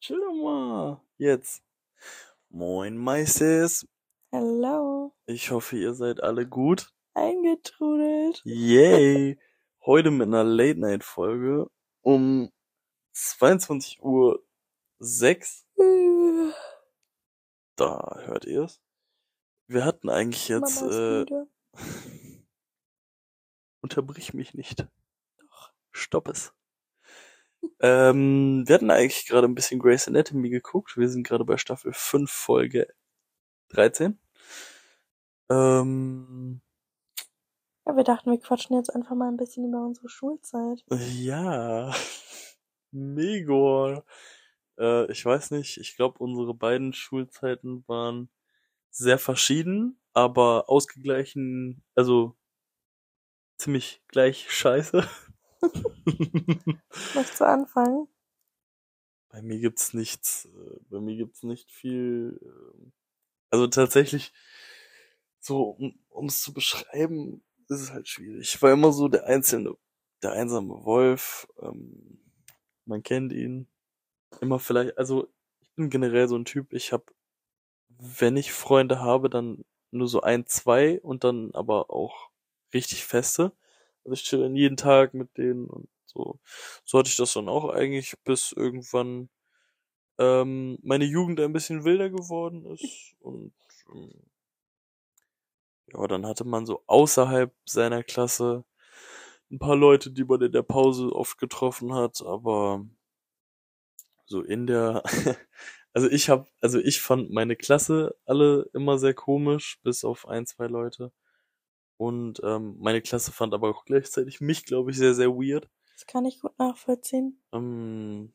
Chill doch mal. Jetzt. Moin, Meisters. Hello. Ich hoffe, ihr seid alle gut. Eingetrudelt. Yay. Heute mit einer Late-Night-Folge um 22 Uhr 6. Da hört ihr es. Wir hatten eigentlich jetzt, äh, unterbrich mich nicht. Doch. Stopp es. Ähm, wir hatten eigentlich gerade ein bisschen Grey's Anatomy geguckt. Wir sind gerade bei Staffel 5, Folge 13. Ähm, Ja, wir dachten, wir quatschen jetzt einfach mal ein bisschen über unsere Schulzeit. ja. Mega. Äh, ich weiß nicht, ich glaube, unsere beiden Schulzeiten waren sehr verschieden, aber ausgeglichen, also ziemlich gleich scheiße. Möchtest du anfangen? Bei mir gibt's nichts, äh, bei mir gibt's nicht viel, ähm, also tatsächlich, so, um um's zu beschreiben, ist es halt schwierig. Ich war immer so der einzelne, der einsame Wolf, ähm, man kennt ihn, immer vielleicht, also ich bin generell so ein Typ, ich habe, wenn ich Freunde habe, dann nur so ein, zwei und dann aber auch richtig feste. Also ich chill jeden Tag mit denen und so. So hatte ich das dann auch eigentlich, bis irgendwann ähm, meine Jugend ein bisschen wilder geworden ist und ähm, ja, dann hatte man so außerhalb seiner Klasse ein paar Leute, die man in der Pause oft getroffen hat, aber so in der, also ich hab, also ich fand meine Klasse alle immer sehr komisch, bis auf ein, zwei Leute. Und ähm, meine Klasse fand aber auch gleichzeitig mich, glaube ich, sehr, sehr weird. Das kann ich gut nachvollziehen. Ähm,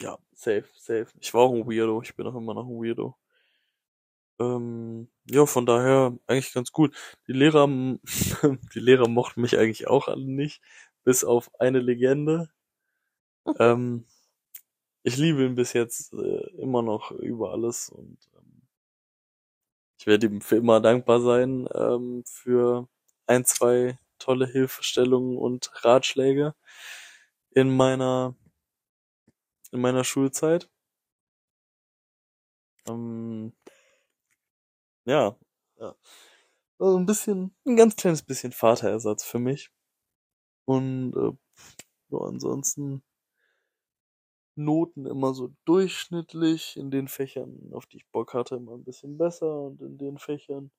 ja, safe, safe. Ich war auch ein Weirdo, ich bin auch immer noch ein Weirdo. Ähm, ja, von daher eigentlich ganz gut. Die Lehrer, die Lehrer mochten mich eigentlich auch alle nicht, bis auf eine Legende. Ähm, ich liebe ihn bis jetzt äh, immer noch über alles und ähm, ich werde ihm für immer dankbar sein ähm, für ein, zwei tolle Hilfestellungen und Ratschläge in meiner in meiner Schulzeit. Ähm, ja, ja. Also ein bisschen, ein ganz kleines bisschen Vaterersatz für mich. Und äh, ja, ansonsten Noten immer so durchschnittlich, in den Fächern, auf die ich Bock hatte, immer ein bisschen besser und in den Fächern,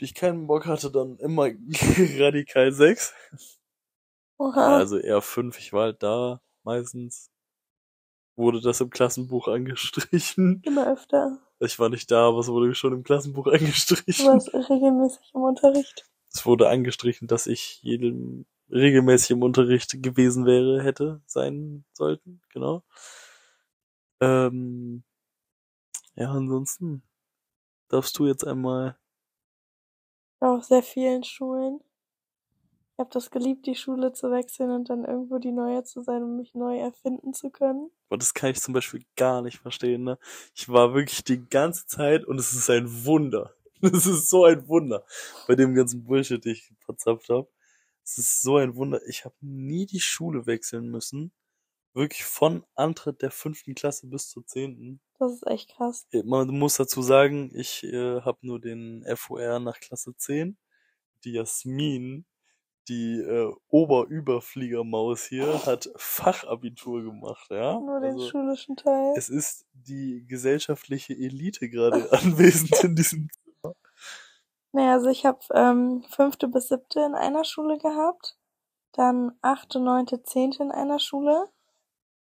die ich keinen Bock hatte, dann immer radikal sechs. Oha. Also eher fünf, ich war halt da meistens. Wurde das im Klassenbuch angestrichen. Immer öfter. Ich war nicht da, aber es wurde schon im Klassenbuch Du angestrichen. warst regelmäßig im Unterricht. Es wurde angestrichen, dass ich jedem regelmäßig im Unterricht gewesen wäre, hätte sein sollten, genau. Ähm, ja, ansonsten darfst du jetzt einmal. Auf sehr vielen Schulen. Ich habe das geliebt, die Schule zu wechseln und dann irgendwo die neue zu sein, um mich neu erfinden zu können. Aber das kann ich zum Beispiel gar nicht verstehen, ne? Ich war wirklich die ganze Zeit und es ist ein Wunder. Es ist so ein Wunder bei dem ganzen Bullshit, den ich verzapft habe. Es ist so ein Wunder. Ich habe nie die Schule wechseln müssen. Wirklich von Antritt der fünften Klasse bis zur zehnten. Das ist echt krass. Man muss dazu sagen, ich äh, habe nur den FOR nach Klasse 10. Die Jasmin, die äh, Oberüberfliegermaus hier, hat Fachabitur gemacht, ja? Nur den Also, schulischen Teil. es ist die gesellschaftliche Elite gerade anwesend in diesem. Naja, also ich habe ähm, fünfte bis siebte in einer Schule gehabt, dann achte, neunte, zehnte in einer Schule.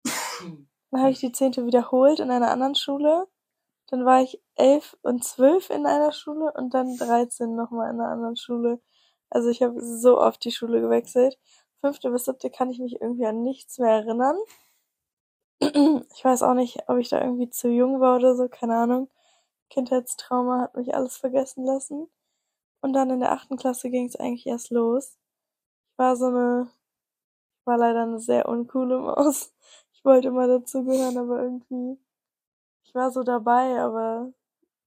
Dann habe ich die zehnte wiederholt in einer anderen Schule. Dann war ich elf und zwölf in einer Schule und dann dreizehn nochmal in einer anderen Schule. Also ich habe so oft die Schule gewechselt. Fünfte bis siebte kann ich mich irgendwie an nichts mehr erinnern. Ich weiß auch nicht, ob ich da irgendwie zu jung war oder so, keine Ahnung. Kindheitstrauma hat mich alles vergessen lassen. Und dann in der achten Klasse ging es eigentlich erst los. Ich war so eine, war leider eine sehr uncoole Maus. Ich wollte immer dazugehören, aber irgendwie, ich war so dabei, aber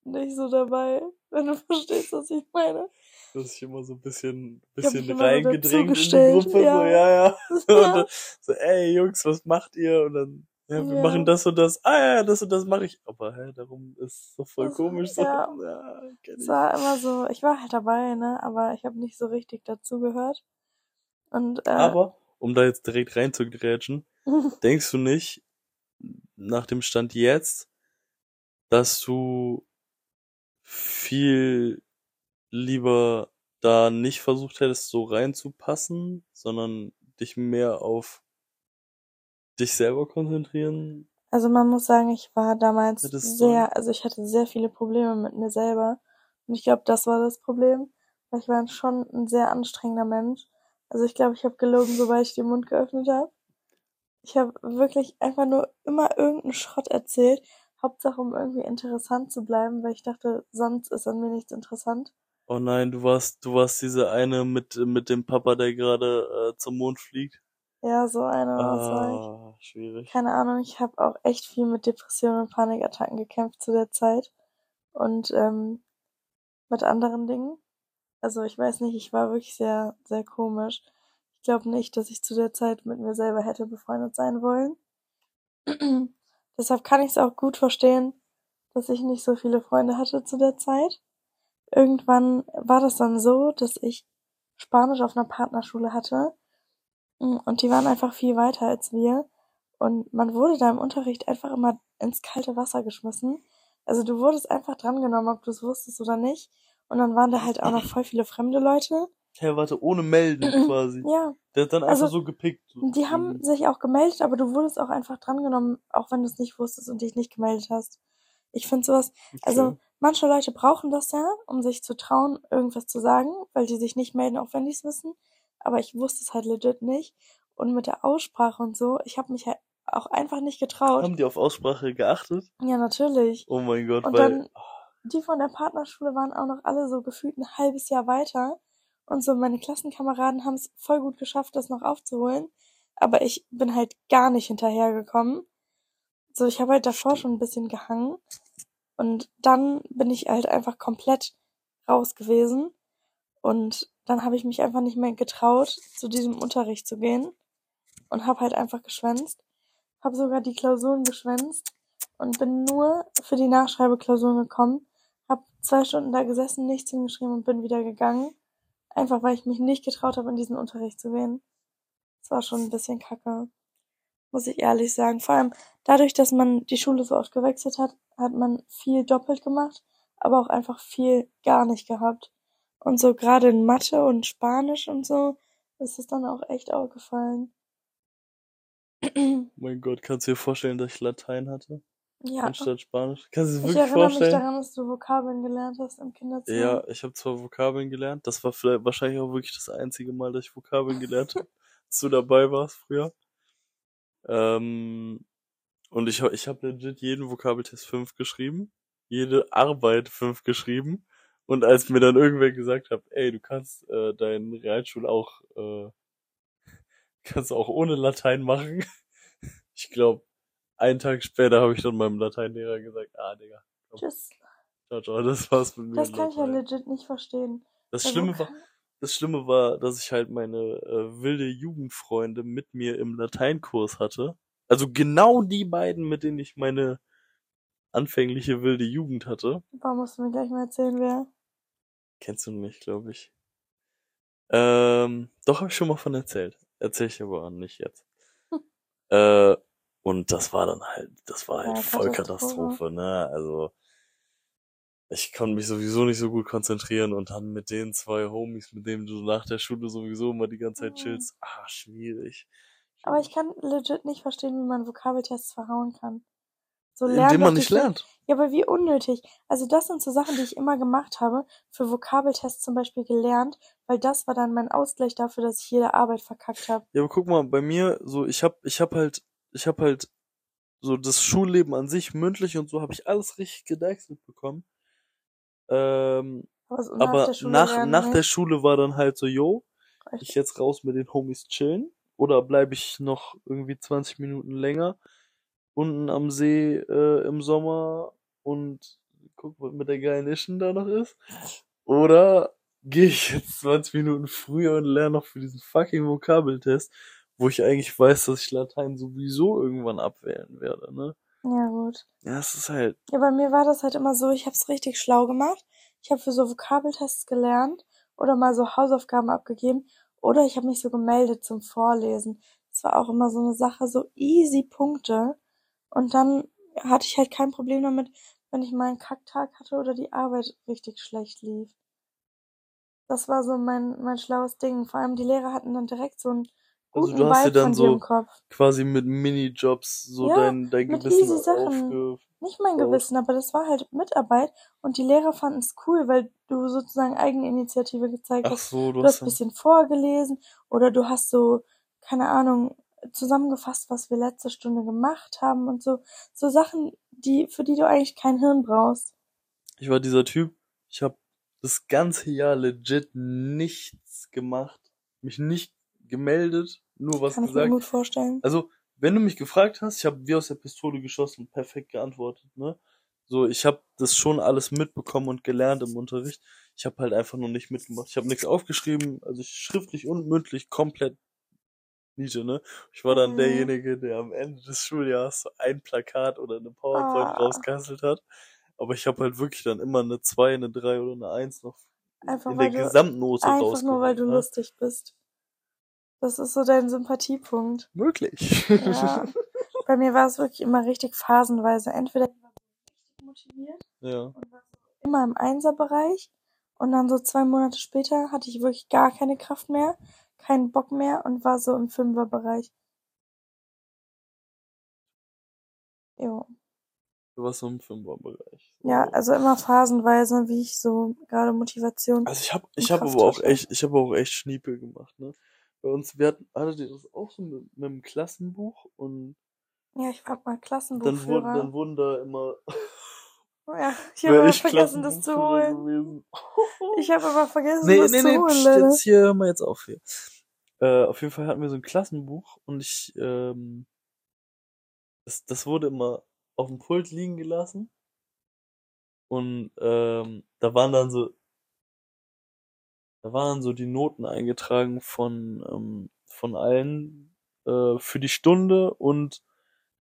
nicht so dabei, wenn du verstehst, was ich meine. Du hast dich immer so ein bisschen, bisschen so reingedrängt in die Gruppe, so, ja. ja, ja. Ja. Und so, ey, Jungs, was macht ihr? Und dann Ja, wir Ja. machen das und das. Ah ja, das und das mache ich. Aber hä, darum ist so voll Das- komisch. So. ja. Ja, Es war immer so, ich war halt dabei, ne, aber ich habe nicht so richtig dazugehört. Und äh, Aber, um da jetzt direkt reinzugrätschen, denkst du nicht, nach dem Stand jetzt, dass du viel lieber da nicht versucht hättest, so reinzupassen, sondern dich mehr auf dich selber konzentrieren? Also man muss sagen, ich war damals sehr, also ich hatte sehr viele Probleme mit mir selber. Und ich glaube, das war das Problem, weil ich war schon ein sehr anstrengender Mensch. Also ich glaube, ich habe gelogen, sobald ich den Mund geöffnet habe. Ich habe wirklich einfach nur immer irgendeinen Schrott erzählt, Hauptsache um irgendwie interessant zu bleiben, weil ich dachte, sonst ist an mir nichts interessant. Oh nein, du warst, du warst diese eine mit, mit dem Papa, der gerade äh, zum Mond fliegt. Ja, so eine was war ich. Ah, schwierig. Keine Ahnung, ich habe auch echt viel mit Depressionen und Panikattacken gekämpft zu der Zeit. Und ähm, mit anderen Dingen. Also ich weiß nicht, ich war wirklich sehr, sehr komisch. Ich glaube nicht, dass ich zu der Zeit mit mir selber hätte befreundet sein wollen. Deshalb kann ich es auch gut verstehen, dass ich nicht so viele Freunde hatte zu der Zeit. Irgendwann war das dann so, dass ich Spanisch auf einer Partnerschule hatte. Mm, Und die waren einfach viel weiter als wir. Und man wurde da im Unterricht einfach immer ins kalte Wasser geschmissen. Also du wurdest einfach drangenommen, ob du es wusstest oder nicht. Und dann waren da halt auch noch voll viele fremde Leute. Warte, ohne melden quasi. Ja, Der hat dann Also, einfach so gepickt. die haben sich auch gemeldet, aber du wurdest auch einfach drangenommen, auch wenn du es nicht wusstest und dich nicht gemeldet hast. Ich finde sowas, also Okay. manche Leute brauchen das ja, um sich zu trauen, irgendwas zu sagen, weil die sich nicht melden, auch wenn die es wissen. Aber ich wusste es halt legit nicht. Und mit der Aussprache und so, ich habe mich halt auch einfach nicht getraut. Haben die auf Aussprache geachtet? Ja, natürlich. Oh mein Gott, Und weil. dann, die von der Partnerschule waren auch noch alle so gefühlt ein halbes Jahr weiter. Und so meine Klassenkameraden haben es voll gut geschafft, das noch aufzuholen. Aber ich bin halt gar nicht hinterhergekommen. So, ich habe halt davor schon ein bisschen gehangen. Und dann bin ich halt einfach komplett raus gewesen. Und dann habe ich mich einfach nicht mehr getraut, zu diesem Unterricht zu gehen. Und habe halt einfach geschwänzt. Habe sogar die Klausuren geschwänzt und bin nur für die Nachschreibeklausuren gekommen, habe zwei Stunden da gesessen, nichts hingeschrieben und bin wieder gegangen, einfach weil ich mich nicht getraut habe, in diesen Unterricht zu gehen. Das war schon ein bisschen kacke, muss ich ehrlich sagen. Vor allem dadurch, dass man die Schule so oft gewechselt hat, hat man viel doppelt gemacht, aber auch einfach viel gar nicht gehabt. Und so gerade in Mathe und Spanisch und so ist es dann auch echt aufgefallen. Mein Gott, kannst du dir vorstellen, dass ich Latein hatte? Ja. Anstatt Spanisch? Kannst du dir Ich wirklich erinnere mich vorstellen? daran, dass du Vokabeln gelernt hast im Kinderzimmer. Ja, ich habe zwar Vokabeln gelernt, das war vielleicht wahrscheinlich auch wirklich das einzige Mal, dass ich Vokabeln gelernt habe, als du dabei warst früher. Ähm, und ich, ich habe legit jeden Vokabeltest 5 geschrieben, jede Arbeit 5 geschrieben. Und als mir dann irgendwer gesagt hat, ey, du kannst äh, deinen Realschul auch, äh, kannst auch ohne Latein machen. Ich glaube, einen Tag später habe ich dann meinem Lateinlehrer gesagt, ah, Digga, Tschüss. ciao, ciao, das war's mit mir. Das kann ich ja legit nicht verstehen. Das Weil Schlimme war, das Schlimme war, dass ich halt meine äh, wilde Jugendfreunde mit mir im Lateinkurs hatte. Also genau die beiden, mit denen ich meine anfängliche wilde Jugend hatte. Warum musst du mir gleich mal erzählen, wer? Kennst du nicht, glaube ich. Ähm, doch habe ich schon mal von erzählt. Erzähl ich aber nicht jetzt. äh, und das war dann halt, das war halt Ja, voll Katastrophe. Ne? Also ich konnte mich sowieso nicht so gut konzentrieren und dann mit den zwei Homies, mit denen du nach der Schule sowieso immer die ganze Zeit Mhm. chillst, ah, schwierig. Aber ich kann legit nicht verstehen, wie man Vokabeltests verhauen kann. So Indem man nicht lernt. Ja, aber wie unnötig. Also das sind so Sachen, die ich immer gemacht habe, für Vokabeltests zum Beispiel gelernt, weil das war dann mein Ausgleich dafür, dass ich jede Arbeit verkackt habe. Ja, aber guck mal, bei mir, so, ich hab, ich hab halt, ich hab halt so das Schulleben an sich mündlich und so habe ich alles richtig gedeichselt bekommen. Ähm, Aber, so aber der nach, nach der. Schule war dann halt so, yo, Echt? ich jetzt raus mit den Homies chillen oder bleibe ich noch irgendwie 20 Minuten länger unten am See äh, im Sommer und guck, was mit der geilen Ischen da noch ist. Oder gehe ich jetzt 20 Minuten früher und lerne noch für diesen fucking Vokabeltest wo ich eigentlich weiß, dass ich Latein sowieso irgendwann abwählen werde, ne? Ja, gut. Ja, es ist halt, Ja, bei mir war das halt immer so, ich habe es richtig schlau gemacht. Ich habe für so Vokabeltests gelernt oder mal so Hausaufgaben abgegeben oder ich habe mich so gemeldet zum Vorlesen. Das war auch immer so eine Sache, so easy Punkte. Und dann hatte ich halt kein Problem damit, wenn ich mal einen Kacktag hatte oder die Arbeit richtig schlecht lief. Das war so mein, mein schlaues Ding. Vor allem die Lehrer hatten dann direkt so einen also du hast dir dann so quasi mit Minijobs so Ja, dein, dein mit Gewissen easy Sachen. Nicht mein. Gewissen, aber das war halt Mitarbeit und die Lehrer fanden es cool, weil du sozusagen Eigeninitiative gezeigt Ach hast. so, du Du hast hast ein bisschen vorgelesen oder du hast so, keine Ahnung, zusammengefasst, was wir letzte Stunde gemacht haben und so. So Sachen, die, für die du eigentlich kein Hirn brauchst. Ich war dieser Typ, ich habe das ganze Jahr legit nichts gemacht, mich nicht gemeldet, nur was Kann ich mir gesagt. gut vorstellen. Also, wenn du mich gefragt hast, ich habe wie aus der Pistole geschossen, perfekt geantwortet, ne? So, ich habe das schon alles mitbekommen und gelernt im Unterricht. Ich habe halt einfach nur nicht mitgemacht. Ich habe nichts aufgeschrieben, also ich schriftlich und mündlich komplett Niete, ne? Ich war dann Mhm. derjenige, der am Ende des Schuljahres so ein Plakat oder eine PowerPoint Ah. rausgekasselt hat. Aber ich habe halt wirklich dann immer eine 2, eine 3 oder eine 1 noch Einfach in der Gesamtnote einfach nur weil du ne? lustig bist. Das ist so dein Sympathiepunkt. Möglich. Ja. Bei mir war es wirklich immer richtig phasenweise. Entweder ich war richtig motiviert ja. und war immer im Einserbereich und dann so zwei Monate später hatte ich wirklich gar keine Kraft mehr, keinen Bock mehr und war so im Fünferbereich. Jo. Du warst so im Fünferbereich. Ja, also immer phasenweise, wie ich so gerade Motivation. Also ich habe ich habe aber auch echt, ich habe auch echt Schniepel gemacht, ne? Bei uns, wir hatten, hattet ihr das auch so mit, mit einem Klassenbuch und Ja, ich war mal dann wurden, Klassenbuchführer. dann wurden da immer, Ja, ich habe immer vergessen, das zu Klassenbuchführer holen. Ich habe immer vergessen, Nee, das nee, zu nee, holen, pst, leider. jetzt hier, hör mal jetzt auf hier. Äh, auf jeden Fall hatten wir so ein Klassenbuch und ich, ähm, das, das wurde immer auf dem Pult liegen gelassen. Und ähm, da waren dann so, da waren so die Noten eingetragen von, ähm, von allen äh, für die Stunde und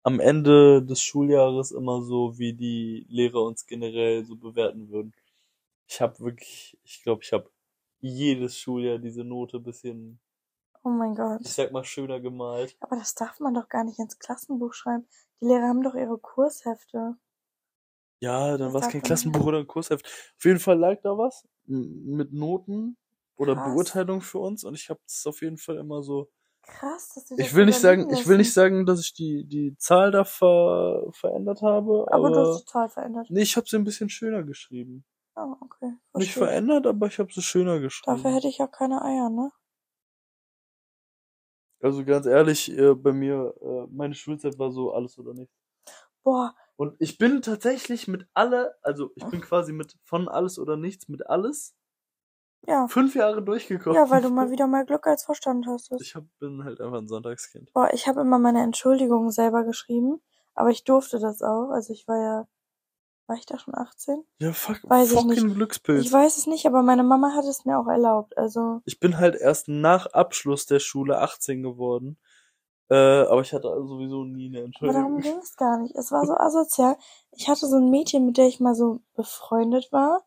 am Ende des Schuljahres immer so, wie die Lehrer uns generell so bewerten würden. Ich habe wirklich, ich glaube, ich habe jedes Schuljahr diese Note bisschen, Oh mein Gott. ich sag mal, schöner gemalt. Aber das darf man doch gar nicht ins Klassenbuch schreiben. Die Lehrer haben doch ihre Kurshefte. Ja, dann war es kein Klassenbuch oder ein Kursheft. Auf jeden Fall lag da was mit Noten oder Krass. Beurteilung für uns und ich habe das auf jeden Fall immer so. Krass, dass Ich das will nicht sagen, liegen ich will nicht lassen. sagen, dass ich die die Zahl da ver, verändert habe, Aber du hast aber die Zahl verändert. nee, ich habe sie ein bisschen schöner geschrieben. Oh, okay. Nicht Verstehe ich. verändert, aber ich habe sie schöner geschrieben. Dafür hätte ich ja keine Eier, ne? Also ganz ehrlich, äh, bei mir, äh, meine Schulzeit war so alles oder nichts. Boah, Und ich bin tatsächlich mit alle, also ich bin quasi mit von alles oder nichts mit alles ja. fünf Jahre durchgekommen. Ja, weil du mal wieder mal Glück als Verstand hast. Ich hab, bin halt einfach ein Sonntagskind. Boah, ich habe immer meine Entschuldigungen selber geschrieben, aber ich durfte das auch. Also ich war ja, war ich da schon 18? Ja, fuck, Weiß ich fucking nicht. Glückspilz. Ich weiß es nicht, aber meine Mama hat es mir auch erlaubt. Also Ich bin halt erst nach Abschluss der Schule 18 geworden. Äh, aber ich hatte also sowieso nie eine Aber darum Entschuldigung. ging es gar nicht. Es war so asozial. Ich hatte so ein Mädchen, mit der ich mal so befreundet war.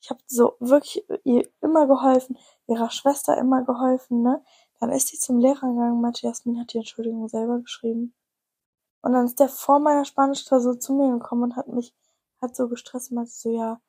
Ich habe so wirklich ihr immer geholfen, ihrer Schwester immer geholfen, ne? Dann ist sie zum Lehrer gegangen meinte, Jasmin hat die Entschuldigung selber geschrieben. Und dann ist der vor meiner Spanischklausur zu mir gekommen und hat mich, hat so gestresst und meinte so, ja,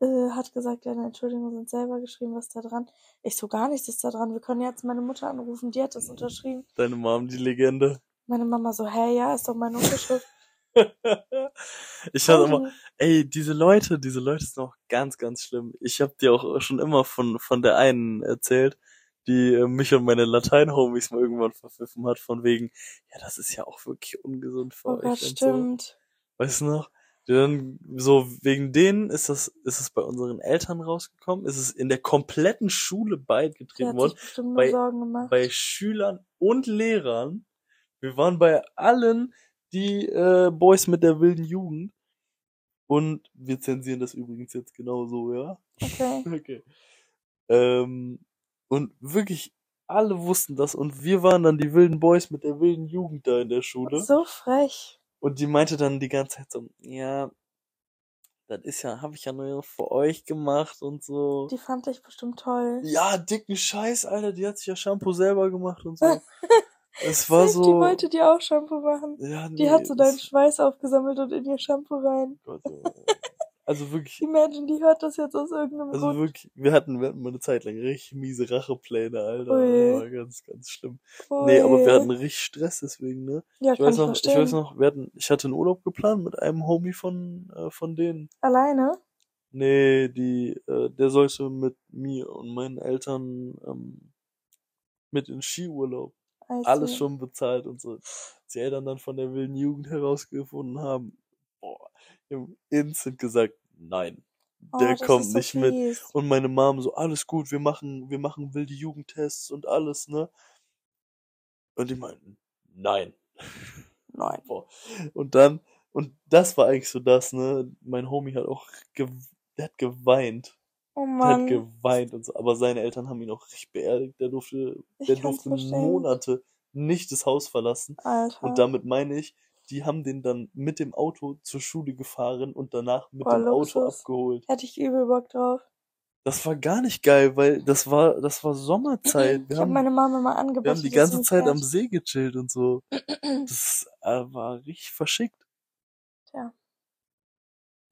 äh, hat gesagt, deine Entschuldigungen sind selber geschrieben, was ist da dran? Ich so, gar nichts ist da dran. Wir können jetzt meine Mutter anrufen, die hat das unterschrieben. Deine Mom, die Legende. Meine Mama so, hä, ja, ist doch meine Unterschrift. ich hatte immer, Und- ey, diese Leute, diese Leute sind auch ganz, ganz schlimm. Ich hab dir auch schon immer von, von der einen erzählt, die äh, mich und meine Latein-Homies mal irgendwann verpfiffen hat, von wegen, ja, das ist ja auch wirklich ungesund für Oh euch. Gott, und so. stimmt. Weißt du noch? Die Dann so wegen denen ist das ist es bei unseren Eltern rausgekommen, ist es in der kompletten Schule beigetreten worden, bei- Sorgen gemacht. bei Schülern und Lehrern. Wir waren bei allen die äh, Boys mit der wilden Jugend und wir zensieren das übrigens jetzt genauso, ja? Okay. Okay. Ähm, und wirklich alle wussten das und wir waren dann die wilden Boys mit der wilden Jugend da in der Schule. So frech. Und die meinte dann die ganze Zeit so, ja, das ist ja, habe ich ja nur für euch gemacht und so. Die fand ich bestimmt toll. Ja, dicken Scheiß, Alter, die hat sich ja Shampoo selber gemacht und so. es war Die so. wollte dir auch Shampoo machen. ja, nee, Die hat so deinen Schweiß aufgesammelt und in ihr Shampoo rein. Gott. Also wirklich, Imagine, die hört das jetzt aus irgendeinem also Grund. wirklich, wir hatten, wir hatten mal eine Zeit lang richtig miese Rachepläne, Alter. Ui. Das war ganz, ganz schlimm. Nee, aber wir Ui. hatten richtig Stress deswegen, ne? Ja, Ich kann weiß ich noch, ich verstehen. weiß noch, wir hatten, ich hatte einen Urlaub geplant mit einem Homie von, äh, von denen. Alleine? Nee, die, äh, der sollte mit mir und meinen Eltern ähm, mit in Skiurlaub. I Alles schon bezahlt und so. Die Eltern dann von der wilden Jugend herausgefunden haben, boah, haben instant gesagt, nein, Oh, der das kommt so nicht mit. fies. Und meine Mom so, alles gut, wir machen, wir machen wilde Jugendtests und alles, ne? Und die meinten, nein. Nein. Boah. Und dann, und das war eigentlich so das, ne? Mein Homie hat auch, ge der hat geweint. Oh Der hat Mann. geweint und so. Aber seine Eltern haben ihn auch richtig beerdigt. Der durfte, Ich der durfte verstehen. Monate nicht das Haus verlassen. Alter. Und damit meine ich, die haben den dann mit dem Auto zur Schule gefahren und danach mit Boah, dem Auto Luxus. abgeholt. Hätte ich übel Bock drauf. Das war gar nicht geil, weil das war, das war Sommerzeit. Wir ich habe haben, meine Mama mal wir angebeten. haben die ganze Zeit am See gechillt und so. Das äh, war richtig verschickt.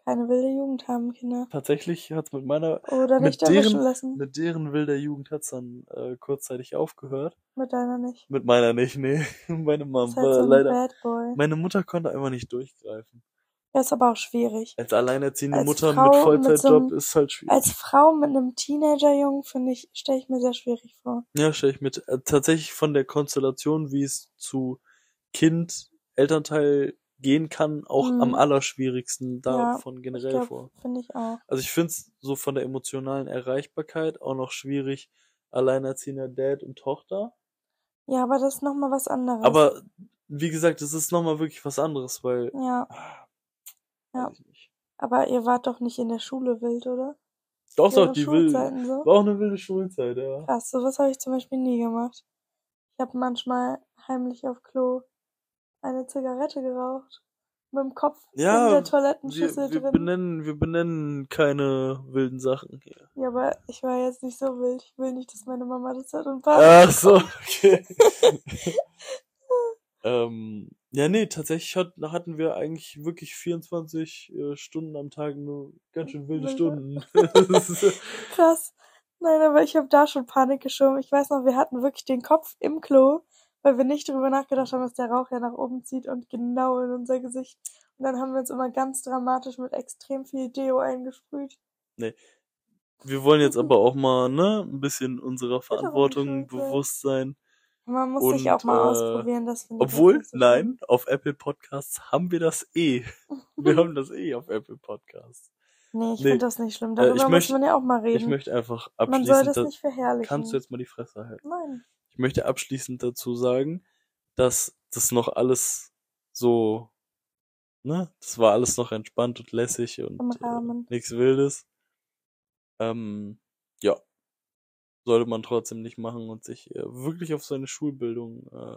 Tja. Keine wilde Jugend haben, Kinder. Tatsächlich hat's mit meiner, Oder Mit nicht erwischen deren- lassen. mit deren wilder Jugend hat's dann äh, kurzzeitig aufgehört. Mit deiner nicht. Mit meiner nicht, nee. Meine Mom halt war so leider, meine Mutter konnte einfach nicht durchgreifen. Ja, ist aber auch schwierig. Als alleinerziehende Als Mutter Frau mit mit Vollzeitjob so ist halt schwierig. Als Frau mit einem Teenagerjungen, finde ich, stelle ich mir sehr schwierig vor. Ja, stelle ich mit. Äh, tatsächlich von der Konstellation, wie es zu Kind, Elternteil gehen kann, auch Mhm. am allerschwierigsten Ja, davon Ich generell glaube, vor. finde ich auch. Also ich finde es so von der emotionalen Erreichbarkeit auch noch schwierig, alleinerziehender Dad und Tochter. Ja, aber das ist nochmal was anderes. Aber wie gesagt, es ist nochmal wirklich was anderes, weil. Ja, Ah, Ja. aber ihr wart doch nicht in der Schule wild, oder? Doch, doch, die. Schulzeiten so? War auch eine wilde Schulzeit, ja. Krass, sowas habe ich zum Beispiel nie gemacht. Ich habe manchmal heimlich auf Klo eine Zigarette geraucht. Mit dem Kopf Ja, in der Wir, Toilettenschüssel wir drin. benennen, wir benennen keine wilden Sachen hier. Ja, aber ich war jetzt nicht so wild. Ich will nicht, dass meine Mama das hört und Papa. Ach so, okay. ähm, ja, nee, tatsächlich hat, hatten wir eigentlich wirklich 24 äh, Stunden am Tag nur ganz schön wilde. Stunden. Krass. Nein, aber ich habe da schon Panik geschoben. Ich weiß noch, wir hatten wirklich den Kopf im Klo, weil wir nicht darüber nachgedacht haben, dass der Rauch ja nach oben zieht und genau in unser Gesicht. Und dann haben wir uns immer ganz dramatisch mit extrem viel Deo eingesprüht. wir wollen jetzt aber auch mal, ne, ein bisschen unserer Verantwortung bewusst sein. Man muss Und, sich auch mal äh, ausprobieren, das finde ich Obwohl, so nein, auf Apple Podcasts haben wir das eh. Wir haben das eh auf Apple Podcasts. Nee, ich Nee. finde das nicht schlimm. Äh, Darüber ich muss möchte- man ja auch mal Ich reden. möchte einfach man soll das da- nicht verherrlichen. kannst du jetzt mal die Fresse halten? Nein. Ich möchte abschließend dazu sagen, dass das noch alles so, ne, das war alles noch entspannt und lässig und äh, nichts Wildes. Ähm, ja, sollte man trotzdem nicht machen und sich äh, wirklich auf seine Schulbildung äh,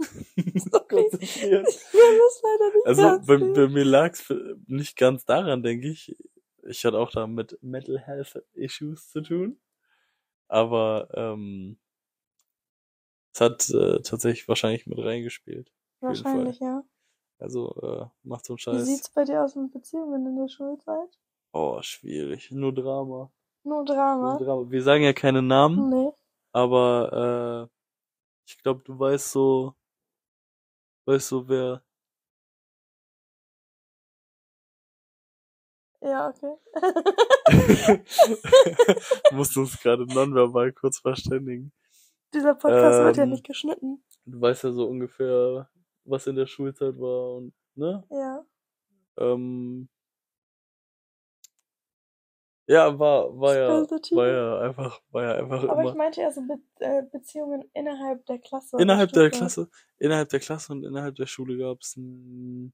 konzentrieren. Ich will das leider nicht Also bei, bei mir lag es nicht ganz daran, denke ich. Ich hatte auch da mit Mental Health Issues zu tun. Aber ähm, es hat äh, tatsächlich wahrscheinlich mit reingespielt. Wahrscheinlich, ja. Also äh, macht so einen Wie Scheiß. sieht's bei dir aus mit Beziehungen in der Schulzeit? Oh, schwierig. Nur Drama. Nur Nur Drama? Drama. Wir sagen ja keine Namen, Nee. aber äh, ich glaube, du weißt so, weißt so, wer. Ja, okay. du musst uns gerade nonverbal kurz verständigen. Dieser Podcast wird ja Ähm, nicht geschnitten. Du weißt ja so ungefähr, was in der Schulzeit war und, ne? Ja. Ähm, ja, war, war ja, war ja einfach, war ja einfach Aber ich immer meinte ja so Be äh, Beziehungen innerhalb der Klasse. innerhalb der. Klasse, innerhalb der Klasse und innerhalb der Schule gab's ein,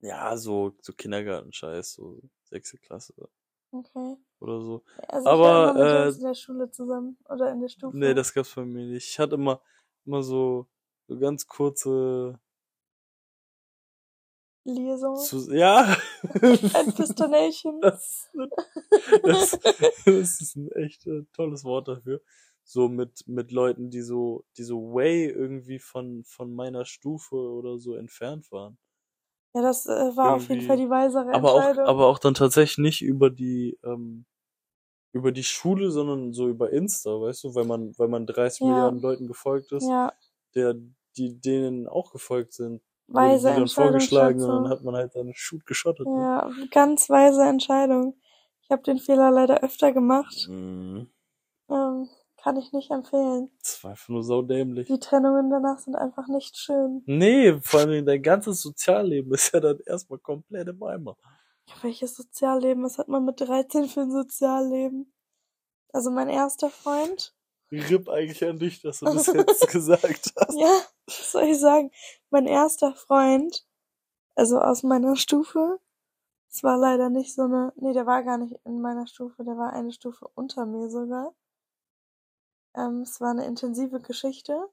ja, so, so Kindergartenscheiß, so sechste Klasse. Okay. oder so. Also Aber, ich war äh, in der Schule zusammen oder in der Stufe. Nee, das gab's bei mir nicht. Ich hatte immer, immer so, so ganz kurze, Liaison. zu, ja, Ein Pistonation. das, das, das ist ein echt äh, tolles Wort dafür. So mit, mit Leuten, die so, die so way irgendwie von, von meiner Stufe oder so entfernt waren. Ja, das äh, war auf jeden Fall die weisere Aber auch, aber auch dann tatsächlich nicht über die, ähm, über die Schule, sondern so über Insta, weißt du, weil man, weil man 30 Ja. Milliarden Leuten gefolgt ist, ja, der, die denen auch gefolgt sind. weise die dann vorgeschlagen und dann hat man halt seine Shoot geschottet. ne? Ja, ganz weise Entscheidung. Ich habe den Fehler leider öfter gemacht. Mhm. Ähm, kann ich nicht empfehlen. Das war einfach nur saudämlich. Die Trennungen danach sind einfach nicht schön. Nee, vor allem dein ganzes Sozialleben ist ja dann erstmal komplett im Eimer. Ja, welches Sozialleben? Was hat man mit 13 für ein Sozialleben? Also mein erster Freund. Ripp eigentlich an dich, dass du das jetzt gesagt hast. Ja, was soll ich sagen? Mein erster Freund, also aus meiner Stufe. Es war leider nicht so eine, nee, der war gar nicht in meiner Stufe, der war eine Stufe unter mir sogar. Ähm, es war eine intensive Geschichte.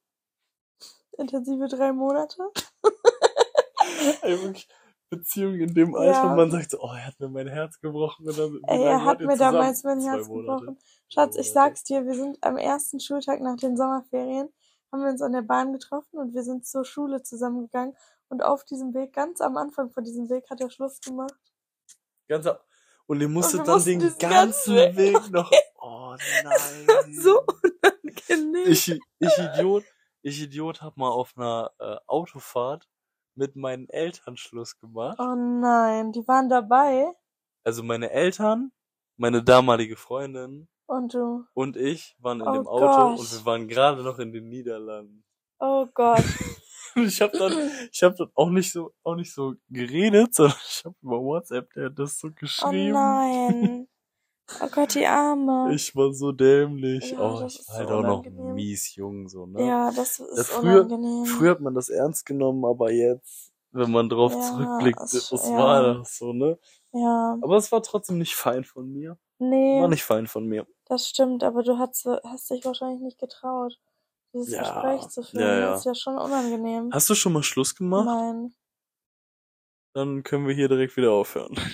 Intensive drei Monate. Beziehung in dem Alter, Ja. man sagt so, oh, er hat mir mein Herz gebrochen. Und dann, Ey, er hat mir damals mein Herz gebrochen. Schatz, ich Monate. sag's dir, wir sind am ersten Schultag nach den Sommerferien, haben wir uns an der Bahn getroffen und wir sind zur Schule zusammengegangen. Und auf diesem Weg, ganz am Anfang von diesem Weg, hat er Schluss gemacht. Ganz ab. Und ihr musstet dann den ganzen ganzen Weg, Weg noch. Oh nein. So unangenehm. Ich, ich Idiot, ich Idiot hab mal auf einer äh, Autofahrt mit meinen Eltern Schluss gemacht. Oh nein, die waren dabei Also meine Eltern, meine damalige Freundin und du. und ich waren in Oh dem Auto Gott. und wir waren gerade noch in den Niederlanden. Oh Gott. Ich habe dann, ich habe dann auch nicht so, auch nicht so geredet, sondern ich habe über WhatsApp der hat das so Oh geschrieben. nein. Oh Gott, die Arme. Ich war so dämlich. Ja, oh, das ich war halt so auch noch mies jung, so, ne? ja, das ist Ja, früher- unangenehm. Früher hat man das ernst genommen, aber jetzt, wenn man drauf Ja, zurückblickt, was ja. war das so, ne? ja, Aber es war trotzdem nicht fein von mir. nee. War nicht fein von mir. Das stimmt, aber du hast, hast dich wahrscheinlich nicht getraut, dieses Ja, Gespräch zu führen. ja, ja. Das ist ja schon unangenehm. Hast du schon mal Schluss gemacht? Nein. Dann können wir hier direkt wieder aufhören.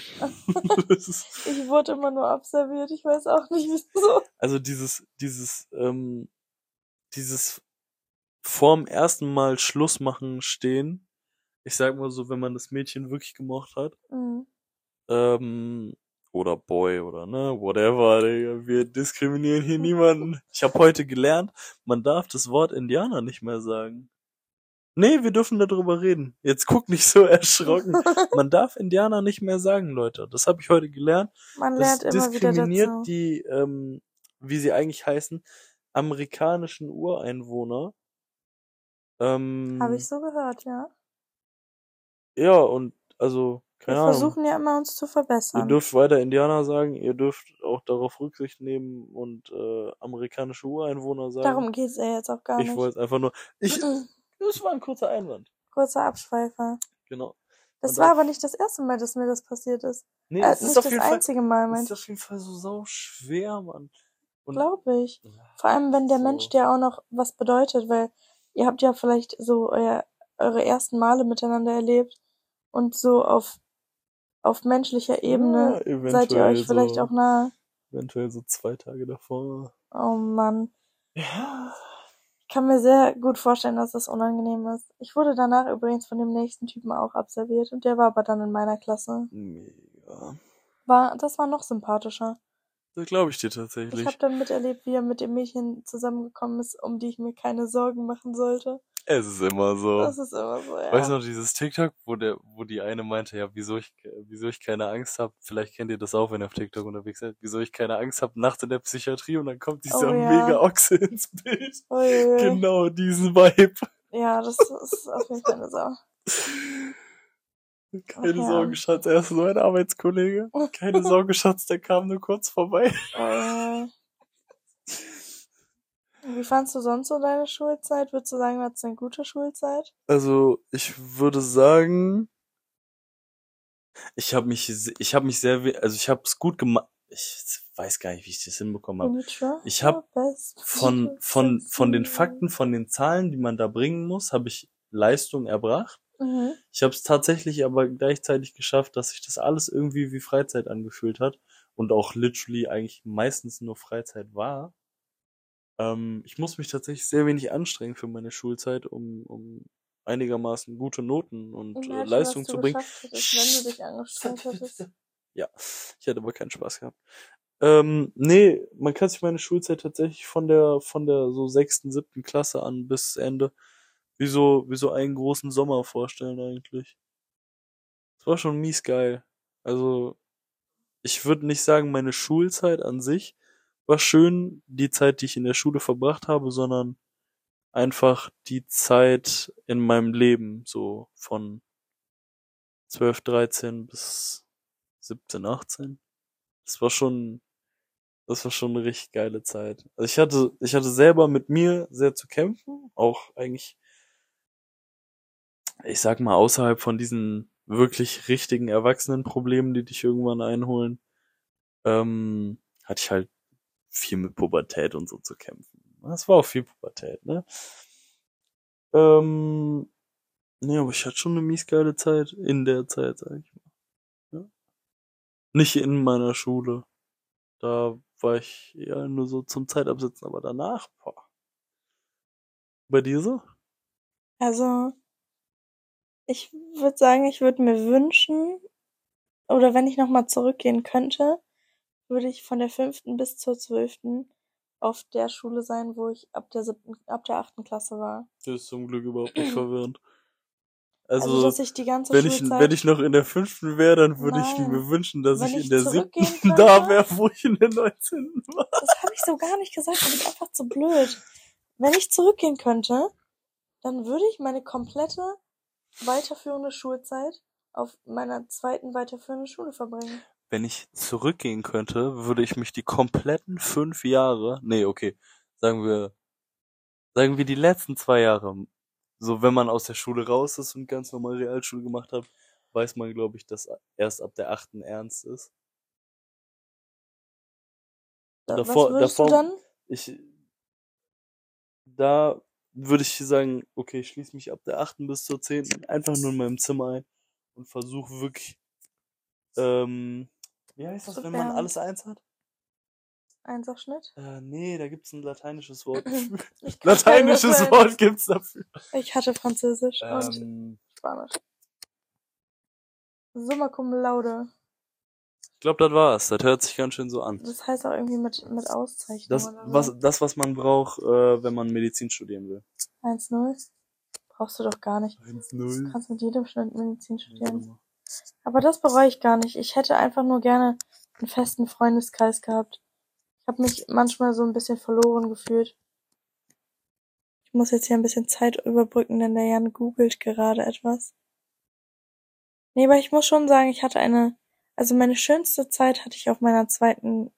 Ich wurde immer nur observiert. Ich weiß auch nicht, wieso. also dieses, dieses, ähm, dieses vorm ersten Mal Schluss machen stehen. Ich sag mal so, wenn man das Mädchen wirklich gemocht hat, Mhm. ähm, oder Boy oder ne, whatever, Digga. wir diskriminieren hier niemanden. Ich habe heute gelernt, man darf das Wort Indianer nicht mehr sagen. Nee, wir dürfen darüber reden. Jetzt guck nicht so erschrocken. Man darf Indianer nicht mehr sagen, Leute. Das habe ich heute gelernt. Man Das lernt immer wieder diskriminiert dazu. die, ähm, wie sie eigentlich heißen, amerikanischen Ureinwohner. Ähm, Habe ich so gehört, ja. Ja, und also, Wir keine Ahnung. versuchen ja immer, uns zu Ihr verbessern. dürft weiter Indianer sagen, ihr dürft auch darauf Rücksicht nehmen und äh, amerikanische Ureinwohner sagen. Darum geht's ja jetzt auch gar ich nicht. wollte einfach nur. Ich, das war ein kurzer Einwand. Kurzer Abschweifer. Genau. Das Und war aber nicht das erste Mal, dass mir das passiert ist. Nee, Äh, es ist nicht auf das jeden Fall. einzige Mal, Es mein ist auf jeden Fall so sau schwer, Mann. Glaube ich. Vor allem, wenn der So. Mensch dir auch noch was bedeutet, weil ihr habt ja vielleicht so euer, eure ersten Male miteinander erlebt und so auf, auf menschlicher Ebene ja, seid ihr euch vielleicht so, auch nahe. Eventuell so zwei Tage davor. Oh Mann. Ja. Ich kann mir sehr gut vorstellen, dass das unangenehm ist. Ich wurde danach übrigens von dem nächsten Typen auch observiert und der war aber dann in meiner Klasse. Mega. War, das war noch sympathischer. Das glaube ich dir Ich tatsächlich. habe dann miterlebt, wie er mit dem Mädchen zusammengekommen ist, um die ich mir keine Sorgen machen sollte. Es ist immer so. Das ist immer so, ja. Weißt du noch dieses TikTok, wo der, wo die eine meinte, ja, wieso ich, wieso ich keine Angst habe, vielleicht kennt ihr das auch, wenn ihr auf TikTok unterwegs seid, wieso ich keine Angst habe nachts in der Psychiatrie und dann kommt dieser Oh ja. mega Ochse ins Bild. Uiuiui. Genau diesen Vibe. Ja, das ist auf jeden Fall eine Sau. Keine ja. Sorge, Schatz, er ist nur ein Arbeitskollege. Keine Sorge, Schatz, der kam nur kurz vorbei. Uiuiui. Wie fandst du sonst so deine Schulzeit? Würdest du sagen, du hattest eine gute Schulzeit? Also, ich würde sagen, ich habe mich, ich habe mich sehr, also ich habe es gut gemacht. ich weiß gar nicht, wie ich das hinbekommen habe. Ich habe von, von, von den. Fakten, von den Zahlen, die man da bringen muss, habe ich Leistung erbracht. Mhm. Ich habe es tatsächlich aber gleichzeitig geschafft, dass sich das alles irgendwie wie Freizeit angefühlt hat und auch literally eigentlich meistens nur Freizeit war. Ähm, ich muss mich tatsächlich sehr wenig anstrengen für meine Schulzeit, um, um einigermaßen gute Noten und äh, Imagine, Leistung zu bringen. geschafft hättest, wenn du dich angestrengt hättest. Ja, ich hatte aber keinen Spaß gehabt. Ähm, nee, man kann sich meine Schulzeit tatsächlich von der, von der so sechsten, siebten Klasse an bis Ende wie so, wie so einen großen Sommer vorstellen eigentlich. Es war schon mies geil. Also, ich würde nicht sagen, meine Schulzeit an sich war schön, die Zeit, die ich in der Schule verbracht habe, sondern einfach die Zeit in meinem Leben, so von 12, 13 bis 17, 18. Das war schon, das war schon eine richtig geile Zeit. Also ich hatte, ich hatte selber mit mir sehr zu kämpfen, auch eigentlich, ich sag mal, außerhalb von diesen wirklich richtigen Erwachsenenproblemen, die dich irgendwann einholen, ähm, hatte ich halt viel mit Pubertät und so zu kämpfen. Das war auch viel Pubertät, ne? Ähm, nee, aber ich hatte schon eine mies geile Zeit in der Zeit, sag ich mal. Ja? Nicht in meiner Schule. Da war ich eher nur so zum Zeitabsitzen, aber danach, boah. Bei dir so? Also, ich würde sagen, ich würde mir wünschen, oder wenn ich nochmal zurückgehen könnte, würde ich von der fünften bis zur zwölften auf der Schule sein, wo ich ab der siebten, ab der achten Klasse war. Das ist zum Glück überhaupt nicht verwirrend. Also, Also, dass ich die ganze wenn ich, Schulzeit, wenn ich noch in der fünften wäre, dann würde ich mir wünschen, dass Wenn ich in ich der siebten da wäre, wo ich in der neunzehnten war. das habe ich so gar nicht gesagt, das ist einfach zu blöd. Wenn ich zurückgehen könnte, dann würde ich meine komplette weiterführende Schulzeit auf meiner zweiten weiterführenden Schule verbringen. Wenn ich zurückgehen könnte, würde ich mich die kompletten fünf Jahre, nee, okay, sagen wir, sagen wir die letzten zwei Jahre, so wenn man aus der Schule raus ist und ganz normal Realschule gemacht hat, weiß man, glaube ich, dass erst ab der achten ernst ist. Da- Davor- Was davor- du dann? Ich, da würde ich sagen, okay, ich schließe mich ab der achten bis zur zehnten einfach nur in meinem Zimmer ein und versuche wirklich, ähm, wie heißt das, Zu wenn man alles eins hat? Einserschnitt? Äh, nee, da gibt's ein lateinisches Wort lateinisches Latein. Wort gibt's dafür. Ich hatte Französisch und Ähm, Spanisch. Summa cum laude. ich glaube, das war's. Das hört sich ganz schön so an. Das heißt auch irgendwie mit, mit Auszeichnung Das, oder so. was, das, was man braucht, äh, wenn man Medizin studieren will. 1-0? Brauchst du doch gar nicht. 1-0. Du kannst mit jedem Schnitt Medizin studieren. Aber das bereue ich gar nicht. Ich hätte einfach nur gerne einen festen Freundeskreis gehabt. Ich habe mich manchmal so ein bisschen verloren gefühlt. Ich muss jetzt hier ein bisschen Zeit überbrücken, denn der Jan googelt gerade etwas. Nee, aber ich muss schon sagen, ich hatte eine, also meine schönste Zeit hatte ich auf meiner zweiten,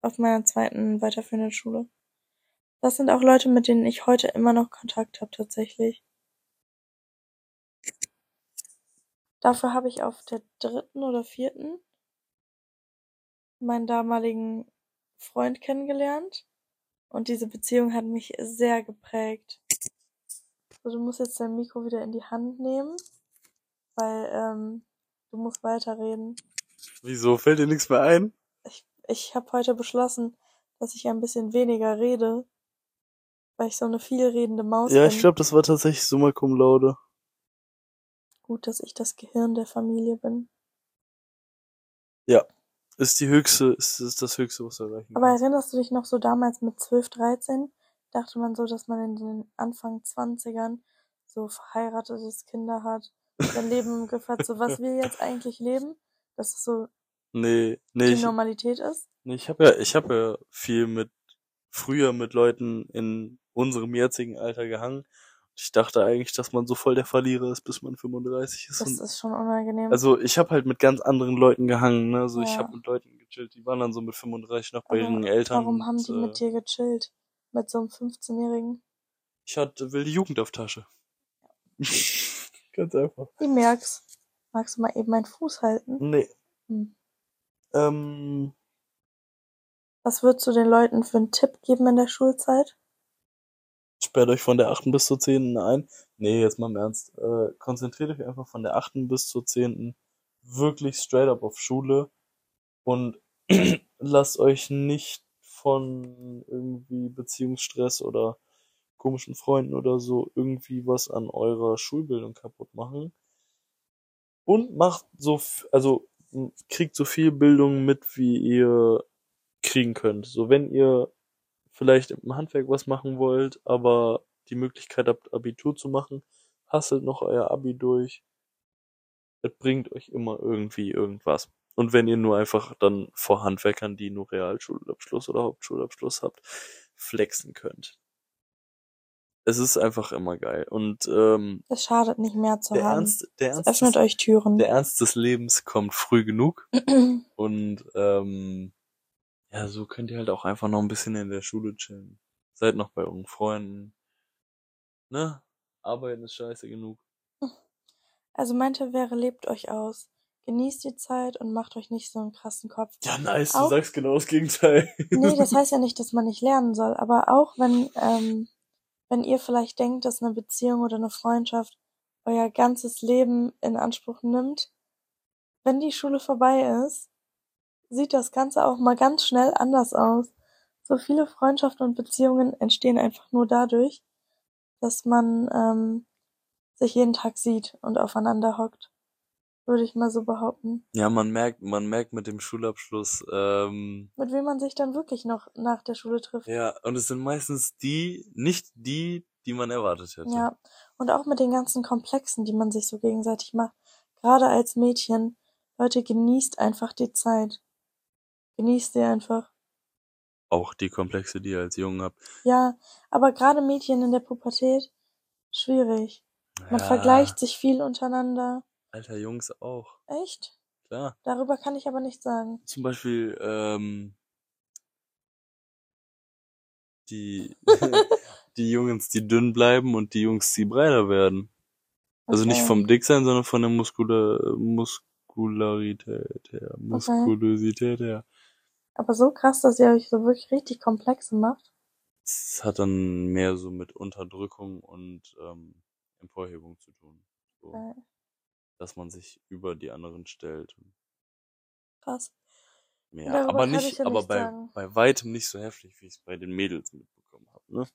auf meiner zweiten weiterführenden Schule. Das sind auch Leute, mit denen ich heute immer noch Kontakt habe, tatsächlich. Dafür habe ich auf der dritten oder vierten meinen damaligen Freund kennengelernt. Und diese Beziehung hat mich sehr geprägt. So, du musst jetzt dein Mikro wieder in die Hand nehmen, weil ähm, du musst weiterreden. Wieso? Fällt dir nichts mehr ein? Ich, ich habe heute beschlossen, dass ich ein bisschen weniger rede, weil ich so eine vielredende Maus Ja, bin. ich glaube, das war tatsächlich Summa Cum Laude. Gut, dass ich das Gehirn der Familie bin. Ist die höchste, ist, ist das höchste, was du erreichen Aber kannst. erinnerst du dich noch so damals mit 12, 13? Dachte man so, dass man in den Anfang 20ern so verheiratetes Kinder hat, sein Leben hat, so was wir jetzt eigentlich leben, dass es so Nee, nee, die ich, Normalität ist. nee, ich habe ja, ich habe ja viel mit, früher mit Leuten in unserem jetzigen Alter gehangen. Ich dachte eigentlich, dass man so voll der Verlierer ist, bis man 35 ist. Das ist schon unangenehm. also ich habe halt mit ganz anderen Leuten gehangen, ne? Also ich Ja. habe mit Leuten gechillt, die waren dann so mit 35 noch bei Aber ihren Eltern. Warum haben die und, äh, mit dir gechillt? Mit so einem 15-Jährigen? Ich hatte wilde Jugend auf Tasche. ganz einfach. Ich merk's. Magst du mal eben meinen Fuß halten? Nee. Hm. Ähm, Was würdest du den Leuten für einen Tipp geben in der Schulzeit? Sperrt euch von der achten bis zur zehnten ein. Nee, jetzt mal im Ernst. Äh, konzentriert euch einfach von der achten bis zur zehnten wirklich straight up auf Schule und lasst euch nicht von irgendwie Beziehungsstress oder komischen Freunden oder so irgendwie was an eurer Schulbildung kaputt machen. Und macht so, also kriegt so viel Bildung mit, wie ihr kriegen könnt. So wenn ihr vielleicht im Handwerk was machen wollt, aber die Möglichkeit habt, Abitur zu machen, hasselt noch euer Abi durch. Es bringt euch immer irgendwie irgendwas. Und wenn ihr nur einfach dann vor Handwerkern, die nur Realschulabschluss oder Hauptschulabschluss habt, flexen könnt. Es ist einfach immer geil. Und ähm, Es schadet nicht mehr zu der haben. Ernst, der Es Ernst, öffnet des, euch Türen. der Ernst des Lebens kommt früh genug. Und ähm, ja, so könnt ihr halt auch einfach noch ein bisschen in der Schule chillen. Seid noch bei euren Freunden. Ne? Arbeiten ist scheiße genug. Also mein Tipp wäre, lebt euch aus. Genießt die Zeit und macht euch nicht so einen krassen Kopf. Ja, nice, du Auch- sagst genau das Gegenteil. Nee, das heißt ja nicht, dass man nicht lernen soll, aber auch wenn, ähm, wenn ihr vielleicht denkt, dass eine Beziehung oder eine Freundschaft euer ganzes Leben in Anspruch nimmt, wenn die Schule vorbei ist, sieht das Ganze auch mal ganz schnell anders aus. So viele Freundschaften und Beziehungen entstehen einfach nur dadurch, dass man ähm, sich jeden Tag sieht und aufeinander hockt. Würde ich mal so behaupten. Ja, man merkt, man merkt mit dem Schulabschluss, ähm, Mit wem man sich dann wirklich noch nach der Schule trifft. ja, und es sind meistens die, nicht die, die man erwartet hätte. Ja, und auch mit den ganzen Komplexen, die man sich so gegenseitig macht. Gerade als Mädchen. Leute, genießt einfach die Zeit. Genießt sie einfach. Auch die Komplexe, die ihr als Jungen habt. Ja, aber gerade Mädchen in der Pubertät, schwierig. Man ja, vergleicht sich viel untereinander. Alter Jungs auch, Echt? klar. Darüber kann ich aber nichts sagen. Zum Beispiel, ähm, die, die Jungs, die dünn bleiben und die Jungs, die breiter werden. Also nicht Okay. vom Dicksein, sondern von der Muskula Muskularität her, Muskulosität her. Aber so krass, dass ihr euch so wirklich richtig Komplexe macht. Es hat dann mehr so mit Unterdrückung und ähm, Emporhebung zu tun. So, Äh, dass man sich über die anderen stellt. krass. Ja, Darüber aber nicht, ich ja aber nichts bei, sagen. bei weitem nicht so heftig, wie ich es bei den Mädels mitbekommen habe. Ne?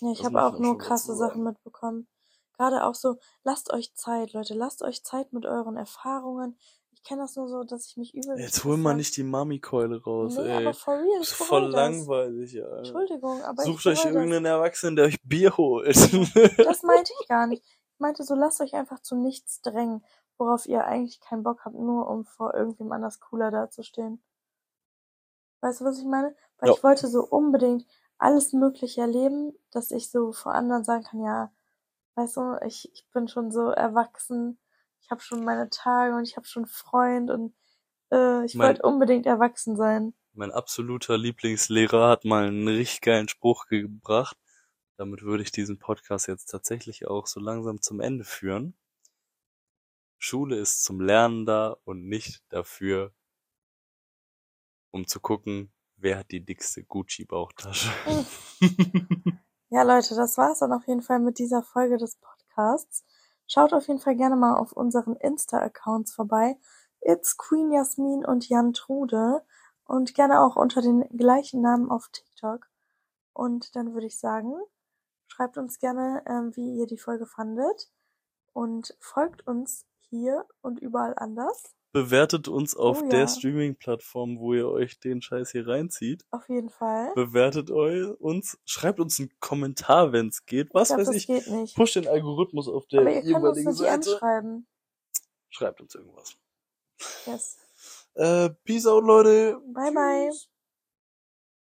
Ja, ich Das habe auch nur krasse Sachen mitbekommen. Gerade auch so, lasst euch Zeit, Leute, lasst euch Zeit mit euren Erfahrungen. Ich kenne das nur so, dass ich mich übel. Jetzt hol mal nicht die Mami-Keule raus, Nee, ey. aber for real, Das ich ist voll das. langweilig, ja. Entschuldigung, aber Sucht euch irgendeinen Erwachsenen, der euch Bier holt. das. Das meinte ich gar nicht. Ich meinte so, lasst euch einfach zu nichts drängen, worauf ihr eigentlich keinen Bock habt, nur um vor irgendwem anders cooler dazustehen. Weißt du, was ich meine? Weil Ja. ich wollte so unbedingt alles Mögliche erleben, dass ich so vor anderen sagen kann, ja, weißt du, ich, ich bin schon so erwachsen, ich habe schon meine Tage und ich habe schon Freund und äh, ich wollte unbedingt erwachsen sein. mein absoluter Lieblingslehrer hat mal einen richtig geilen Spruch gebracht. Damit würde ich diesen Podcast jetzt tatsächlich auch so langsam zum Ende führen. Schule ist zum Lernen da und nicht dafür, um zu gucken, wer hat die dickste Gucci-Bauchtasche. Ja, Leute, das war's dann auf jeden Fall mit dieser Folge des Podcasts. Schaut auf jeden Fall gerne mal auf unseren Insta-Accounts vorbei. It's Queen Jasmin und Jan Trude. Und gerne auch unter den gleichen Namen auf TikTok. Und dann würde ich sagen, schreibt uns gerne, ähm, wie ihr die Folge fandet. Und folgt uns hier und überall anders. Bewertet uns auf Oh der ja. Streaming-Plattform, wo ihr euch den Scheiß hier reinzieht. Auf jeden Fall. Bewertet eu uns, schreibt uns einen Kommentar, wenn es geht. Was ich glaube, weiß das ich. geht nicht. Push den Algorithmus auf der Aber ihr könnt uns jeweiligen eine DM Seite. schreiben. Schreibt uns irgendwas. Yes. Äh, peace out, Leute. Bye, bye. Tschüss.